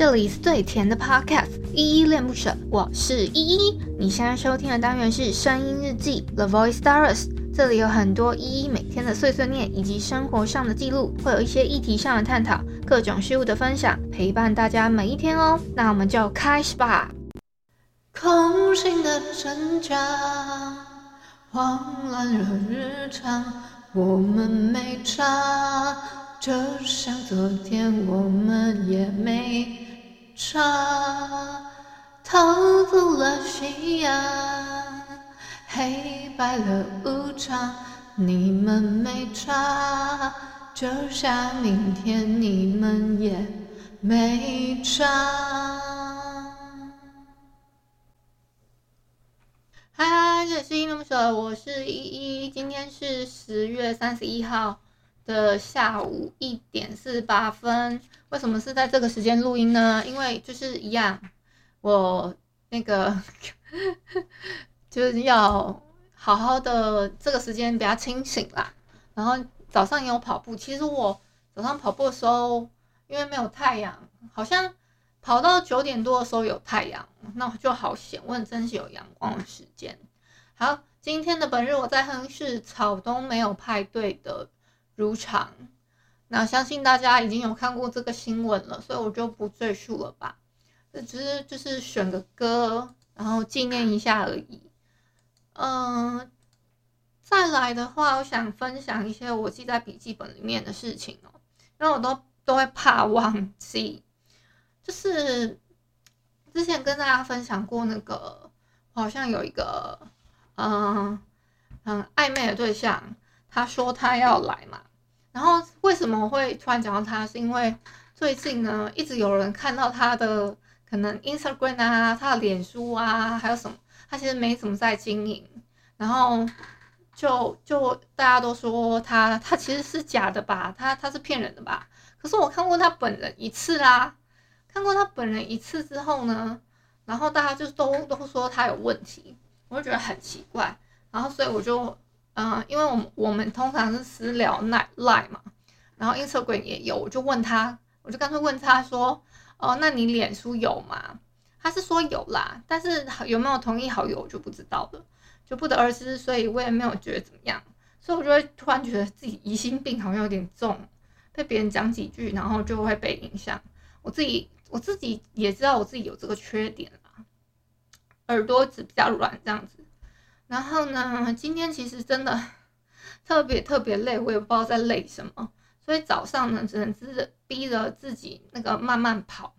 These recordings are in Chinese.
这里是最甜的 Podcast，依依恋不舍，我是依依。你现在收听的单元是声音日记 The Voice Diaries，这里有很多依依每天的碎碎念以及生活上的记录，会有一些议题上的探讨，各种事物的分享，陪伴大家每一天哦。那我们就开始吧。空心的挣扎，慌乱了日常，我们没差。就像昨天我们也没差，逃走了夕阳，黑白了无常，你们没差，就像明天你们也没差。嗨，这里是依依恋不舍，我是依依，今天是十月三十一号。的下午一点四十八分，为什么是在这个时间录音呢？因为就是一样，我那个 就是要好好的这个时间比较清醒啦。然后早上也有跑步，其实我早上跑步的时候，因为没有太阳，好像跑到九点多的时候有太阳，那就好险，我很珍惜有阳光的时间。好，今天的本日我在哼是草东没有派对的。如常，那相信大家已经有看过这个新闻了，所以我就不赘述了吧。这只是就是选个歌，然后纪念一下而已。嗯，再来的话，我想分享一些我记在笔记本里面的事情哦，因为我都都会怕忘记。就是之前跟大家分享过那个，我好像有一个嗯很暧昧的对象，他说他要来嘛。然后为什么会突然讲到他？是因为最近呢，一直有人看到他的可能 Instagram 啊，他的脸书啊，还有什么，他其实没怎么在经营。然后就就大家都说他他其实是假的吧，他他是骗人的吧。可是我看过他本人一次啦，看过他本人一次之后呢，然后大家就都都说他有问题，我就觉得很奇怪。然后所以我就。嗯，因为我们我们通常是私聊赖赖嘛，然后 Instagram 也有，我就问他，我就干脆问他说，哦，那你脸书有吗？他是说有啦，但是有没有同意好友我就不知道了，就不得而知，所以我也没有觉得怎么样，所以我就会突然觉得自己疑心病好像有点重，被别人讲几句，然后就会被影响。我自己我自己也知道我自己有这个缺点啦，耳朵子比较软这样子。然后呢，今天其实真的 特别特别累，我也不知道在累什么，所以早上呢，只能自逼着自己那个慢慢跑。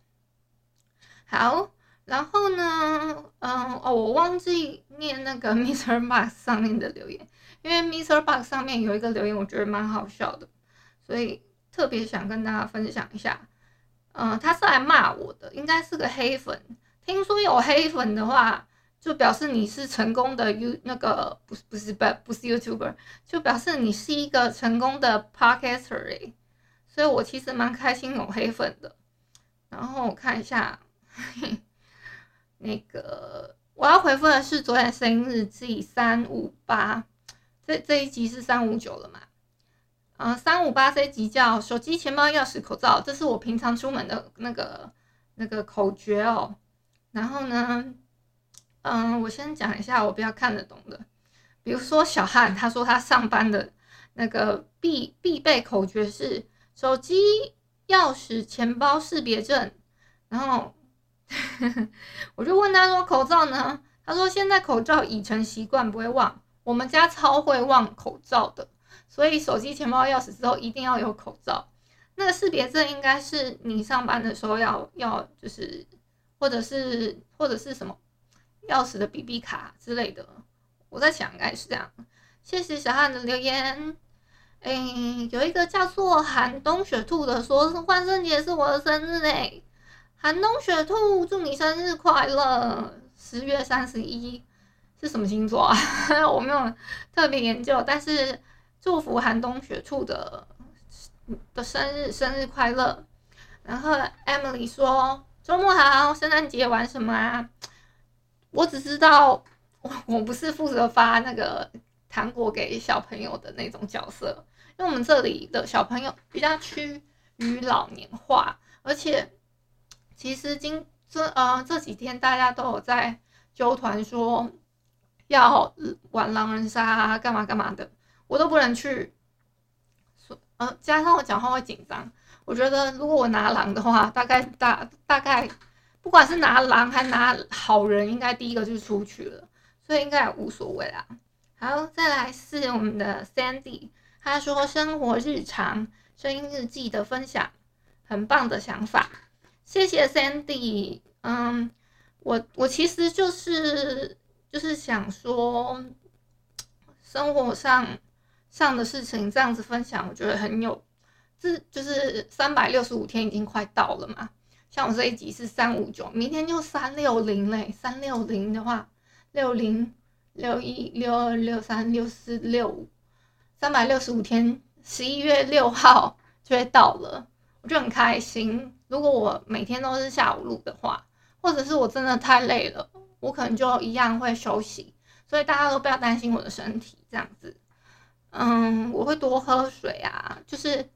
好，然后呢，嗯，哦，我忘记念那个 Mr. Box 上面的留言，因为 Mr. Box 上面有一个留言，我觉得蛮好笑的，所以特别想跟大家分享一下。嗯，他是来骂我的，应该是个黑粉。听说有黑粉的话。就表示你是成功的 You 那个不是不是不不是 YouTuber，就表示你是一个成功的 Podcaster，所以我其实蛮开心有黑粉的。然后我看一下，那个我要回复的是昨天声音日记三五八，这这一集是三五九了嘛？嗯，三五八这一集叫手机、钱包、钥匙、口罩，这是我平常出门的那个那个口诀哦。然后呢？嗯，我先讲一下我比较看得懂的，比如说小汉，他说他上班的那个必必备口诀是手机、钥匙、钱包识别证，然后呵呵 我就问他说口罩呢？他说现在口罩已成习惯，不会忘。我们家超会忘口罩的，所以手机、钱包、钥匙之后一定要有口罩。那个识别证应该是你上班的时候要要就是，或者是或者是什么？钥匙的 BB 卡之类的，我在想应该是这样。谢谢小汉的留言。哎，有一个叫做寒冬雪兔的说，说万圣节是我的生日哎，寒冬雪兔祝你生日快乐。十月三十一是什么星座啊？我没有特别研究，但是祝福寒冬雪兔的的生日生日快乐。然后 Emily 说周末好，圣诞节玩什么啊？我只知道，我 我不是负责发那个糖果给小朋友的那种角色，因为我们这里的小朋友比较趋于老年化，而且其实今这呃这几天大家都有在纠团说要玩狼人杀，干嘛干嘛的，我都不能去。呃，加上我讲话会紧张，我觉得如果我拿狼的话，大概大大概不管是拿狼还拿好人，应该第一个就出去了，所以应该也无所谓啦。好，再来是我们的 Sandy，他说生活日常声音日记的分享，很棒的想法，谢谢 Sandy。嗯，我我其实就是就是想说，生活上。上的事情这样子分享，我觉得很有，这就是三百六十五天已经快到了嘛。像我这一集是三五九，明天就三六零嘞。三六零的话，六零六一六二六三六四六五，三百六十五天，十一月六号就会到了，我就很开心。如果我每天都是下午录的话，或者是我真的太累了，我可能就一样会休息。所以大家都不要担心我的身体，这样子。嗯，我会多喝水啊。就是，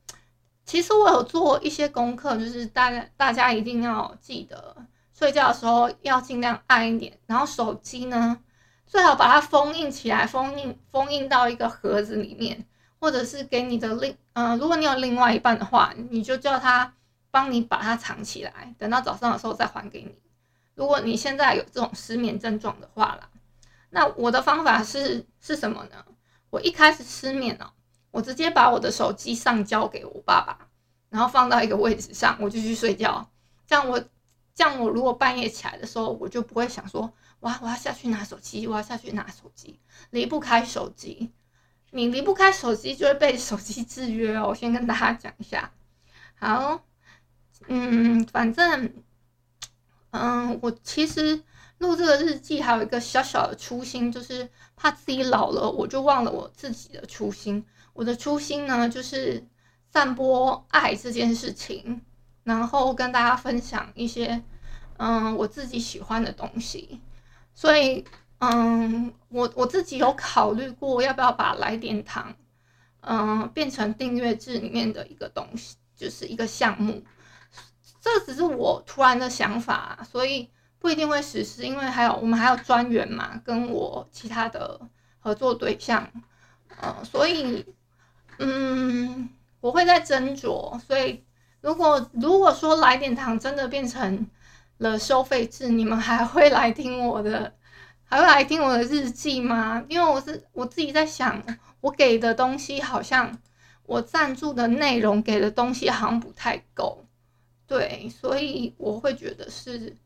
其实我有做一些功课，就是大家大家一定要记得，睡觉的时候要尽量暗一点。然后手机呢，最好把它封印起来，封印封印到一个盒子里面，或者是给你的另嗯，如果你有另外一半的话，你就叫他帮你把它藏起来，等到早上的时候再还给你。如果你现在有这种失眠症状的话啦，那我的方法是是什么呢？我一开始失眠了，我直接把我的手机上交给我爸爸，然后放到一个位置上，我就去睡觉。这样我，这样我如果半夜起来的时候，我就不会想说，哇，我要下去拿手机，我要下去拿手机，离不开手机。你离不开手机，就会被手机制约哦。我先跟大家讲一下。好，嗯，反正，嗯，我其实。录这个日记还有一个小小的初心，就是怕自己老了，我就忘了我自己的初心。我的初心呢，就是散播爱这件事情，然后跟大家分享一些嗯我自己喜欢的东西。所以嗯，我我自己有考虑过要不要把来点糖嗯变成订阅制里面的一个东西，就是一个项目。这只是我突然的想法，所以。不一定会实施，因为还有我们还有专员嘛，跟我其他的合作对象，呃，所以，嗯，我会再斟酌。所以，如果如果说来点糖真的变成了收费制，你们还会来听我的，还会来听我的日记吗？因为我是我自己在想，我给的东西好像我赞助的内容给的东西好像不太够，对，所以我会觉得是。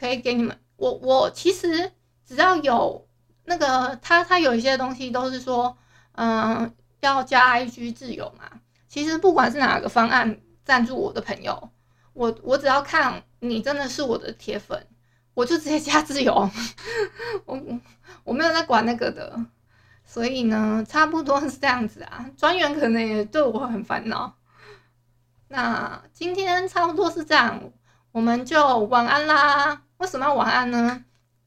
可以给你们，我我其实只要有那个他他有一些东西都是说，嗯，要加 IG 自由嘛。其实不管是哪个方案赞助我的朋友，我我只要看你真的是我的铁粉，我就直接加自由。我我没有在管那个的，所以呢，差不多是这样子啊。专员可能也对我很烦恼。那今天差不多是这样，我们就晚安啦。为什么要晚安呢？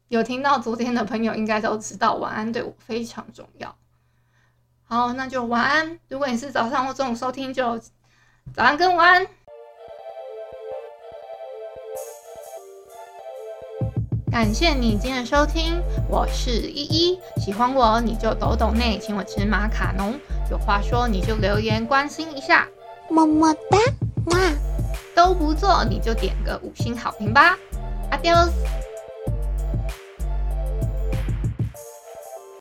有听到昨天的朋友应该都知道，晚安对我非常重要。好，那就晚安。如果你是早上或中午收听，就早安跟晚安。感谢你今天的收听，我是依依。喜欢我你就抖抖内，请我吃马卡龙。有话说你就留言关心一下，么么哒，哇！都不做你就点个五星好评吧。Adiós。